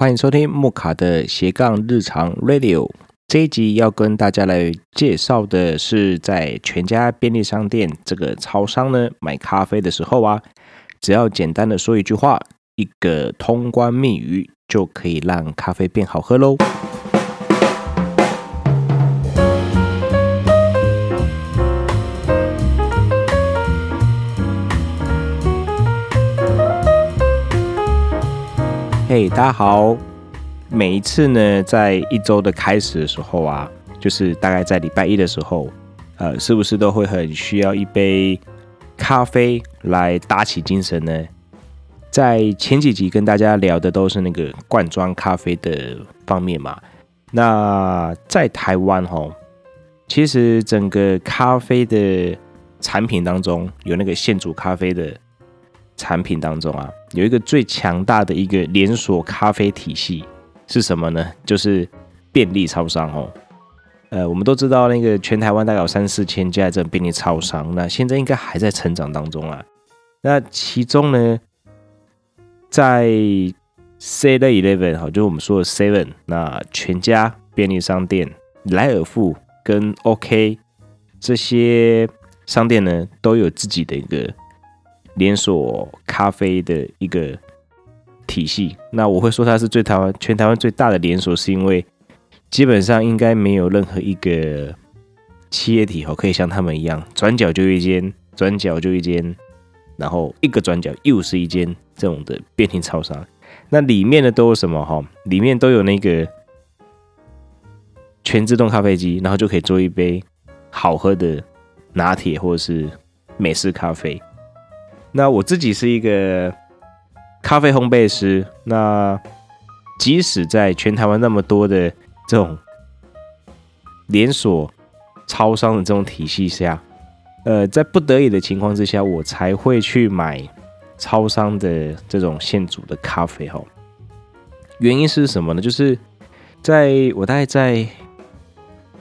欢迎收听木卡的斜杠日常 Radio。这一集要跟大家来介绍的是，在全家便利商店这个超商呢买咖啡的时候啊，只要简单的说一句话，一个通关密语，就可以让咖啡变好喝喽。嘿，大家好。每一次呢，在一周的开始的时候啊，就是大概在礼拜一的时候，呃，是不是都会很需要一杯咖啡来打起精神呢？在前几集跟大家聊的都是那个罐装咖啡的方面嘛。那在台湾哦，其实整个咖啡的产品当中，有那个现煮咖啡的。产品当中啊，有一个最强大的一个连锁咖啡体系是什么呢？就是便利超商哦。呃，我们都知道那个全台湾大概有三四千家这种便利超商，那现在应该还在成长当中啊。那其中呢，在 Seven Eleven 哈，就是我们说的 Seven，那全家便利商店、莱尔富跟 OK 这些商店呢，都有自己的一个。连锁咖啡的一个体系，那我会说它是最台湾全台湾最大的连锁，是因为基本上应该没有任何一个企业体哦可以像他们一样，转角就一间，转角就一间，然后一个转角又是一间这种的便利超商。那里面的都有什么哈？里面都有那个全自动咖啡机，然后就可以做一杯好喝的拿铁或者是美式咖啡。那我自己是一个咖啡烘焙师，那即使在全台湾那么多的这种连锁超商的这种体系下，呃，在不得已的情况之下，我才会去买超商的这种现煮的咖啡哈。原因是什么呢？就是在我大概在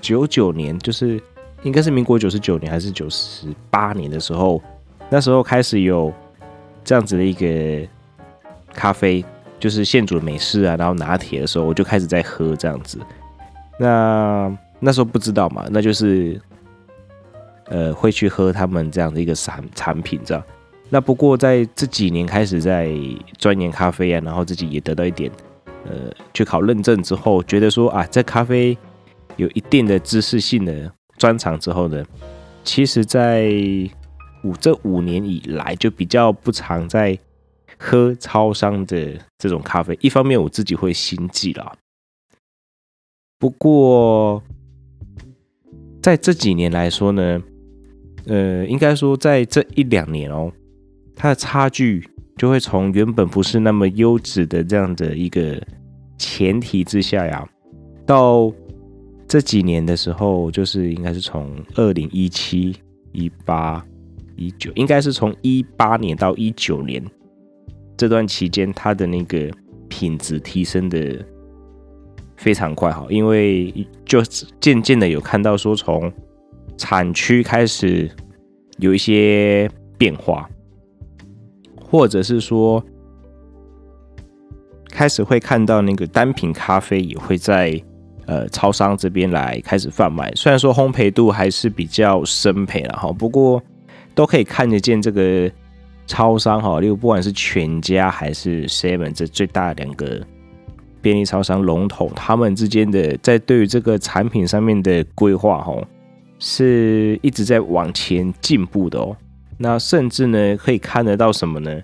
九九年，就是应该是民国九十九年还是九十八年的时候。那时候开始有这样子的一个咖啡，就是现煮的美式啊，然后拿铁的时候，我就开始在喝这样子。那那时候不知道嘛，那就是呃会去喝他们这样的一个产产品这样。那不过在这几年开始在钻研咖啡啊，然后自己也得到一点呃去考认证之后，觉得说啊，在咖啡有一定的知识性的专长之后呢，其实在五这五年以来，就比较不常在喝超商的这种咖啡。一方面，我自己会心悸啦。不过，在这几年来说呢，呃，应该说在这一两年哦，它的差距就会从原本不是那么优质的这样的一个前提之下呀，到这几年的时候，就是应该是从二零一七一八。一九应该是从一八年到一九年这段期间，它的那个品质提升的非常快哈，因为就渐渐的有看到说，从产区开始有一些变化，或者是说开始会看到那个单品咖啡也会在呃超商这边来开始贩卖，虽然说烘焙度还是比较深焙了哈，不过。都可以看得见这个超商哈，例如不管是全家还是 Seven 这最大的两个便利超商龙头，他们之间的在对于这个产品上面的规划哈，是一直在往前进步的哦。那甚至呢，可以看得到什么呢？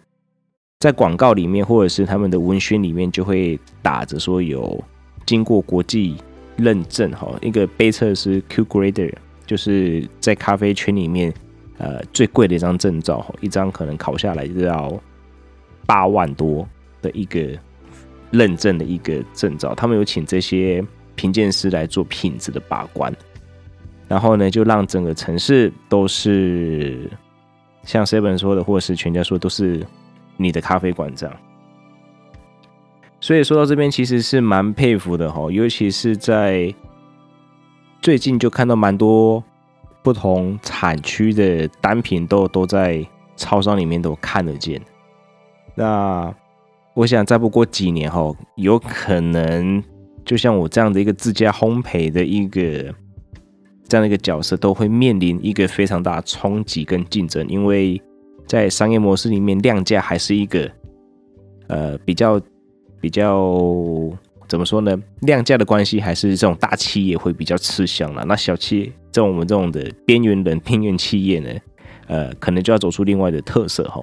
在广告里面或者是他们的文宣里面，就会打着说有经过国际认证哈，一个杯测是 Q Grader，就是在咖啡圈里面。呃，最贵的一张证照，一张可能考下来就要八万多的一个认证的一个证照。他们有请这些评鉴师来做品质的把关，然后呢，就让整个城市都是像 Seven 说的，或者是全家说，都是你的咖啡馆这样。所以说到这边，其实是蛮佩服的哈，尤其是在最近就看到蛮多。不同产区的单品都都在超商里面都看得见。那我想再不过几年后，有可能就像我这样的一个自家烘焙的一个这样的一个角色，都会面临一个非常大的冲击跟竞争，因为在商业模式里面，量价还是一个呃比较比较怎么说呢？量价的关系还是这种大企业会比较吃香了。那小企业，像我们这种的边缘人、边缘企业呢，呃，可能就要走出另外的特色哈。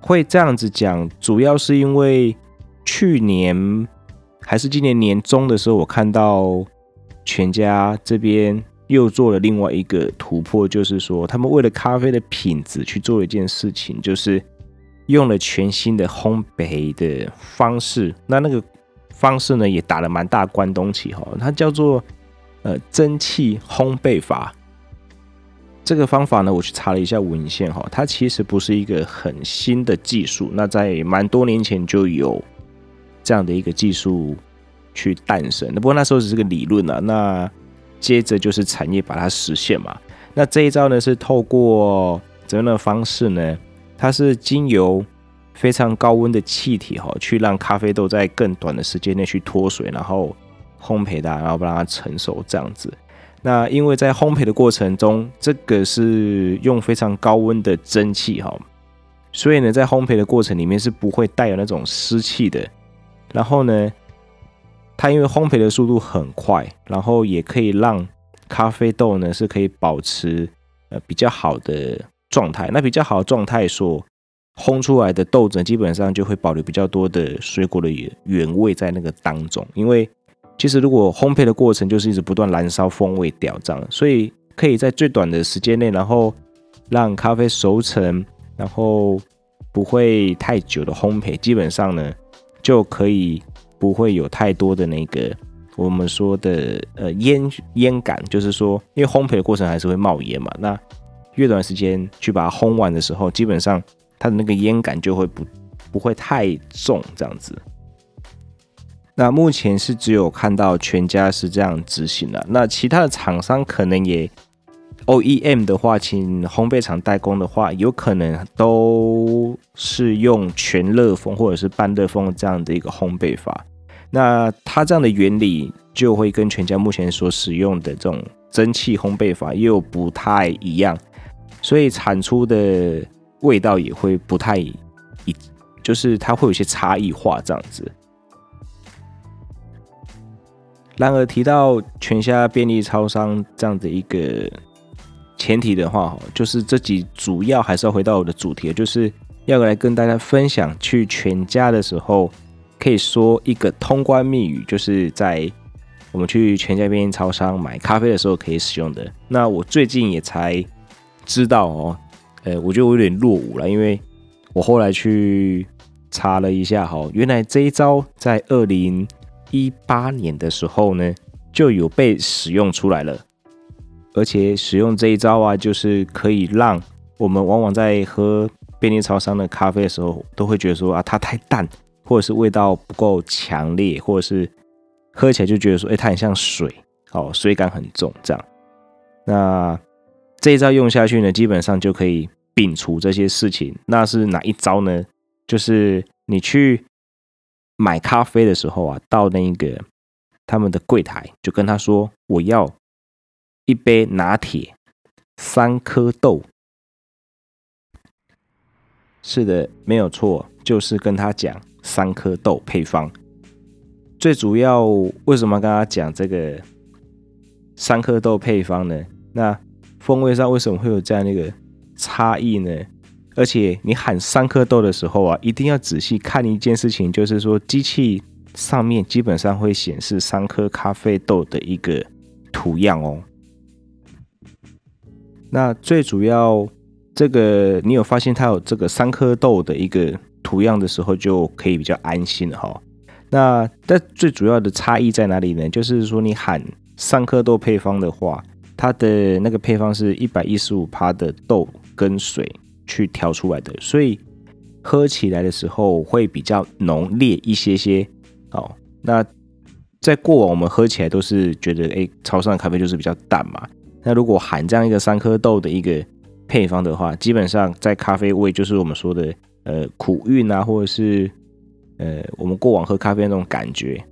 会这样子讲，主要是因为去年还是今年年中的时候，我看到全家这边又做了另外一个突破，就是说他们为了咖啡的品质去做一件事情，就是用了全新的烘焙的方式。那那个方式呢，也打了蛮大关东旗哈，它叫做呃蒸汽烘焙法。这个方法呢，我去查了一下文献哈，它其实不是一个很新的技术，那在蛮多年前就有这样的一个技术去诞生。不过那时候只是个理论啊，那接着就是产业把它实现嘛。那这一招呢，是透过怎样的方式呢？它是经由非常高温的气体哈，去让咖啡豆在更短的时间内去脱水，然后烘焙它，然后让它成熟这样子。那因为在烘焙的过程中，这个是用非常高温的蒸汽哈，所以呢，在烘焙的过程里面是不会带有那种湿气的。然后呢，它因为烘焙的速度很快，然后也可以让咖啡豆呢是可以保持呃比较好的状态。那比较好的状态所烘出来的豆子基本上就会保留比较多的水果的原味在那个当中，因为。其实，如果烘焙的过程就是一直不断燃烧风味掉这样，所以可以在最短的时间内，然后让咖啡熟成，然后不会太久的烘焙，基本上呢就可以不会有太多的那个我们说的呃烟烟感，就是说，因为烘焙的过程还是会冒烟嘛，那越短时间去把它烘完的时候，基本上它的那个烟感就会不不会太重这样子。那目前是只有看到全家是这样执行的，那其他的厂商可能也 OEM 的话，请烘焙厂代工的话，有可能都是用全热风或者是半热风这样的一个烘焙法。那它这样的原理就会跟全家目前所使用的这种蒸汽烘焙法又不太一样，所以产出的味道也会不太一，就是它会有些差异化这样子。然而提到全家便利超商这样的一个前提的话，就是这集主要还是要回到我的主题，就是要来跟大家分享去全家的时候，可以说一个通关密语，就是在我们去全家便利超商买咖啡的时候可以使用的。那我最近也才知道哦，呃，我觉得我有点落伍了，因为我后来去查了一下，哈，原来这一招在二零。一八年的时候呢，就有被使用出来了，而且使用这一招啊，就是可以让我们往往在喝便利超商的咖啡的时候，都会觉得说啊，它太淡，或者是味道不够强烈，或者是喝起来就觉得说，哎，它很像水，哦，水感很重这样。那这一招用下去呢，基本上就可以摒除这些事情。那是哪一招呢？就是你去。买咖啡的时候啊，到那个他们的柜台，就跟他说：“我要一杯拿铁，三颗豆。”是的，没有错，就是跟他讲三颗豆配方。最主要为什么跟他讲这个三颗豆配方呢？那风味上为什么会有这样的一个差异呢？而且你喊三颗豆的时候啊，一定要仔细看一件事情，就是说机器上面基本上会显示三颗咖啡豆的一个图样哦。那最主要，这个你有发现它有这个三颗豆的一个图样的时候，就可以比较安心了哈。那但最主要的差异在哪里呢？就是说你喊三颗豆配方的话，它的那个配方是一百一十五趴的豆跟水。去调出来的，所以喝起来的时候会比较浓烈一些些。哦，那在过往我们喝起来都是觉得，哎，超商的咖啡就是比较淡嘛。那如果含这样一个三颗豆的一个配方的话，基本上在咖啡味就是我们说的呃苦韵啊，或者是呃我们过往喝咖啡那种感觉，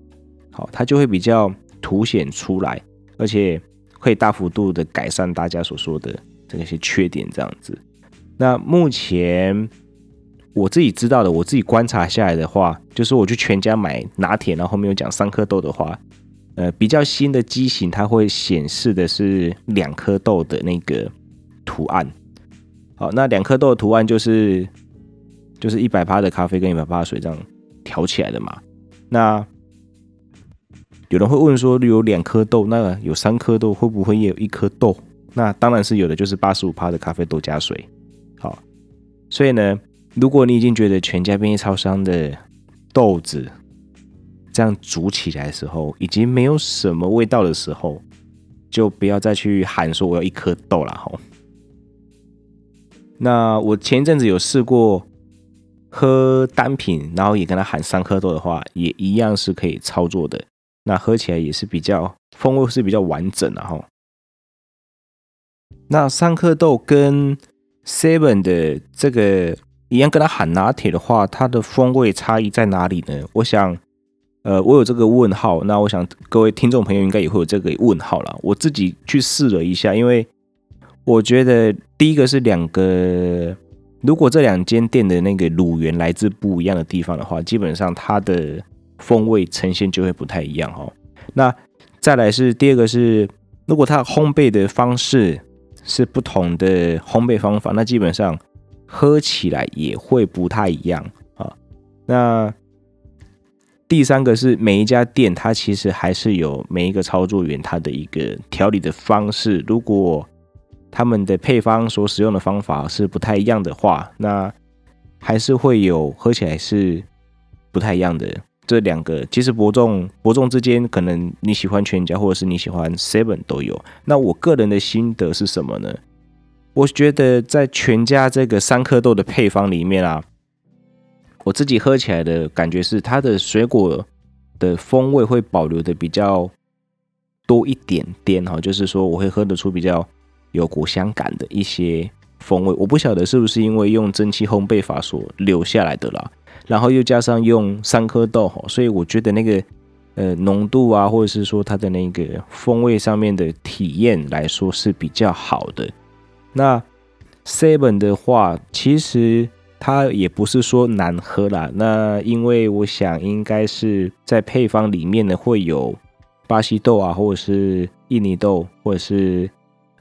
好，它就会比较凸显出来，而且可以大幅度的改善大家所说的这些缺点，这样子。那目前我自己知道的，我自己观察下来的话，就是我去全家买拿铁，然后后面有讲三颗豆的话，呃，比较新的机型，它会显示的是两颗豆的那个图案。好，那两颗豆的图案就是就是一百帕的咖啡跟一百帕的水这样调起来的嘛。那有人会问说，有两颗豆，那有三颗豆会不会也有一颗豆？那当然是有的，就是八十五趴的咖啡豆加水。好，所以呢，如果你已经觉得全家便利超商的豆子这样煮起来的时候已经没有什么味道的时候，就不要再去喊说我要一颗豆了哈。那我前一阵子有试过喝单品，然后也跟他喊三颗豆的话，也一样是可以操作的。那喝起来也是比较风味是比较完整的哈。那三颗豆跟 Seven 的这个一样，跟他喊拿铁的话，它的风味差异在哪里呢？我想，呃，我有这个问号。那我想各位听众朋友应该也会有这个问号啦。我自己去试了一下，因为我觉得第一个是两个，如果这两间店的那个乳源来自不一样的地方的话，基本上它的风味呈现就会不太一样哦。那再来是第二个是，如果它烘焙的方式。是不同的烘焙方法，那基本上喝起来也会不太一样啊。那第三个是每一家店，它其实还是有每一个操作员他的一个调理的方式。如果他们的配方所使用的方法是不太一样的话，那还是会有喝起来是不太一样的。这两个其实伯仲伯仲之间，可能你喜欢全家或者是你喜欢 Seven 都有。那我个人的心得是什么呢？我觉得在全家这个三颗豆的配方里面啊，我自己喝起来的感觉是它的水果的风味会保留的比较多一点点哈，就是说我会喝得出比较有果香感的一些风味。我不晓得是不是因为用蒸汽烘焙法所留下来的啦。然后又加上用三颗豆，所以我觉得那个呃浓度啊，或者是说它的那个风味上面的体验来说是比较好的。那 Seven 的话，其实它也不是说难喝啦。那因为我想应该是在配方里面呢会有巴西豆啊，或者是印尼豆，或者是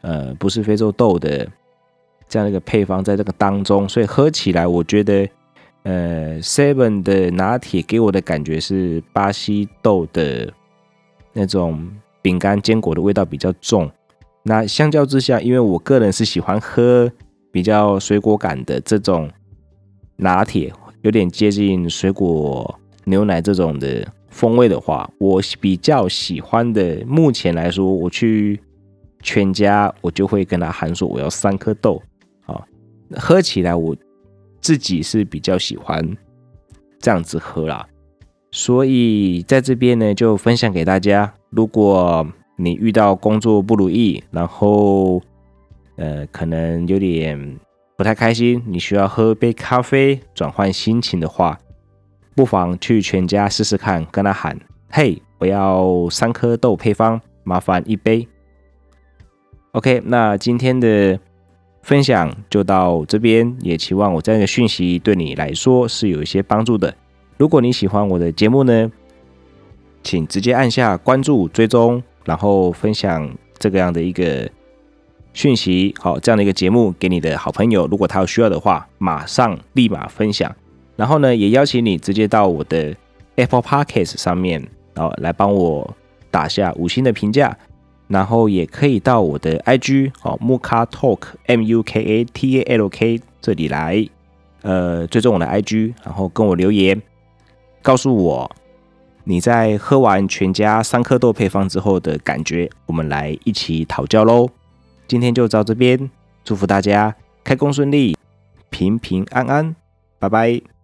呃不是非洲豆的这样的一个配方在这个当中，所以喝起来我觉得。呃，Seven 的拿铁给我的感觉是巴西豆的那种饼干坚果的味道比较重。那相较之下，因为我个人是喜欢喝比较水果感的这种拿铁，有点接近水果牛奶这种的风味的话，我比较喜欢的。目前来说，我去全家，我就会跟他喊说我要三颗豆。好，喝起来我。自己是比较喜欢这样子喝啦，所以在这边呢就分享给大家。如果你遇到工作不如意，然后呃可能有点不太开心，你需要喝杯咖啡转换心情的话，不妨去全家试试看，跟他喊：“嘿，我要三颗豆配方，麻烦一杯。” OK，那今天的。分享就到这边，也期望我这样的讯息对你来说是有一些帮助的。如果你喜欢我的节目呢，请直接按下关注、追踪，然后分享这个样的一个讯息。好，这样的一个节目给你的好朋友，如果他有需要的话，马上立马分享。然后呢，也邀请你直接到我的 Apple Podcast 上面，然后来帮我打下五星的评价。然后也可以到我的 IG 哦，Muka Talk M U K A T A L K 这里来，呃，追踪我的 IG，然后跟我留言，告诉我你在喝完全家三颗豆配方之后的感觉，我们来一起讨教喽。今天就到这边，祝福大家开工顺利，平平安安，拜拜。